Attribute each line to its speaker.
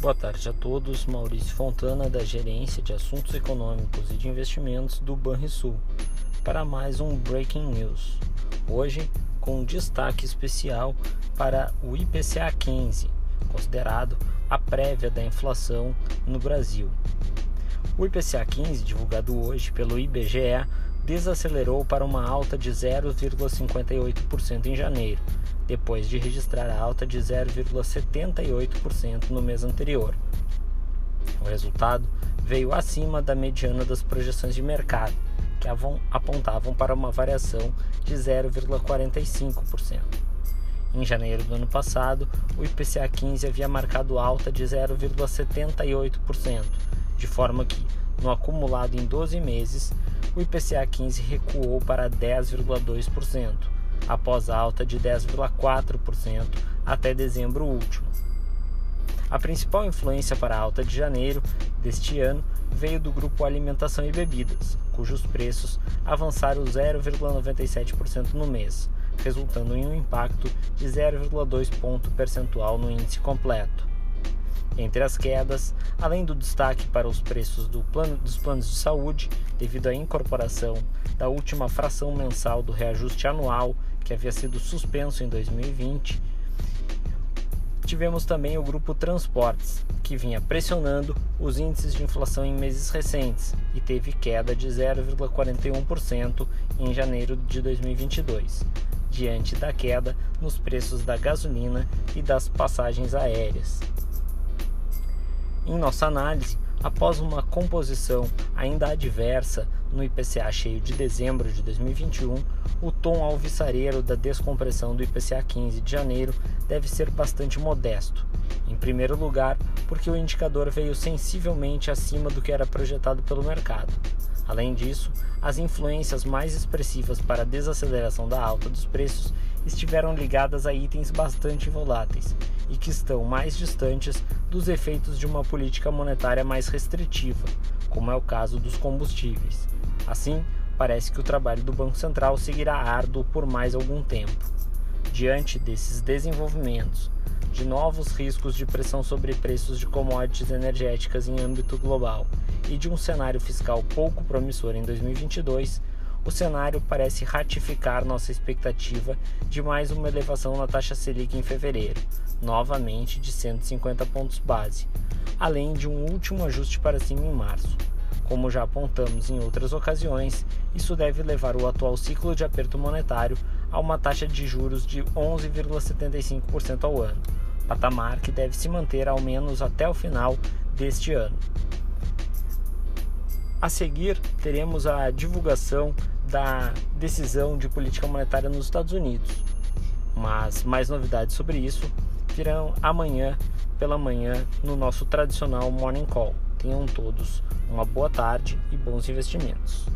Speaker 1: Boa tarde a todos. Maurício Fontana, da Gerência de Assuntos Econômicos e de Investimentos do Banrisul, para mais um Breaking News. Hoje, com um destaque especial para o IPCA 15, considerado a prévia da inflação no Brasil. O IPCA 15, divulgado hoje pelo IBGE, desacelerou para uma alta de 0,58% em janeiro, depois de registrar a alta de 0,78% no mês anterior. O resultado veio acima da mediana das projeções de mercado, que apontavam para uma variação de 0,45%. Em janeiro do ano passado, o IPCA 15 havia marcado alta de 0,78%, de forma que, no acumulado em 12 meses, o IPCA 15 recuou para 10,2%, após alta de 10,4% até dezembro último. A principal influência para a alta de janeiro deste ano veio do grupo Alimentação e Bebidas, cujos preços avançaram 0,97% no mês, resultando em um impacto de 0,2 ponto percentual no índice completo. Entre as quedas, além do destaque para os preços do plano, dos planos de saúde, devido à incorporação da última fração mensal do reajuste anual que havia sido suspenso em 2020, tivemos também o grupo Transportes, que vinha pressionando os índices de inflação em meses recentes e teve queda de 0,41% em janeiro de 2022, diante da queda nos preços da gasolina e das passagens aéreas. Em nossa análise, após uma composição ainda adversa no IPCA cheio de dezembro de 2021, o tom alvissareiro da descompressão do IPCA 15 de janeiro deve ser bastante modesto. Em primeiro lugar, porque o indicador veio sensivelmente acima do que era projetado pelo mercado. Além disso, as influências mais expressivas para a desaceleração da alta dos preços estiveram ligadas a itens bastante voláteis e que estão mais distantes dos efeitos de uma política monetária mais restritiva, como é o caso dos combustíveis. Assim, parece que o trabalho do Banco Central seguirá árduo por mais algum tempo. Diante desses desenvolvimentos, de novos riscos de pressão sobre preços de commodities energéticas em âmbito global e de um cenário fiscal pouco promissor em 2022, o cenário parece ratificar nossa expectativa de mais uma elevação na taxa Selic em fevereiro, novamente de 150 pontos base, além de um último ajuste para cima em março. Como já apontamos em outras ocasiões, isso deve levar o atual ciclo de aperto monetário a uma taxa de juros de 11,75% ao ano, patamar que deve se manter ao menos até o final deste ano. A seguir, teremos a divulgação da decisão de política monetária nos Estados Unidos. Mas mais novidades sobre isso virão amanhã pela manhã no nosso tradicional Morning Call. Tenham todos uma boa tarde e bons investimentos.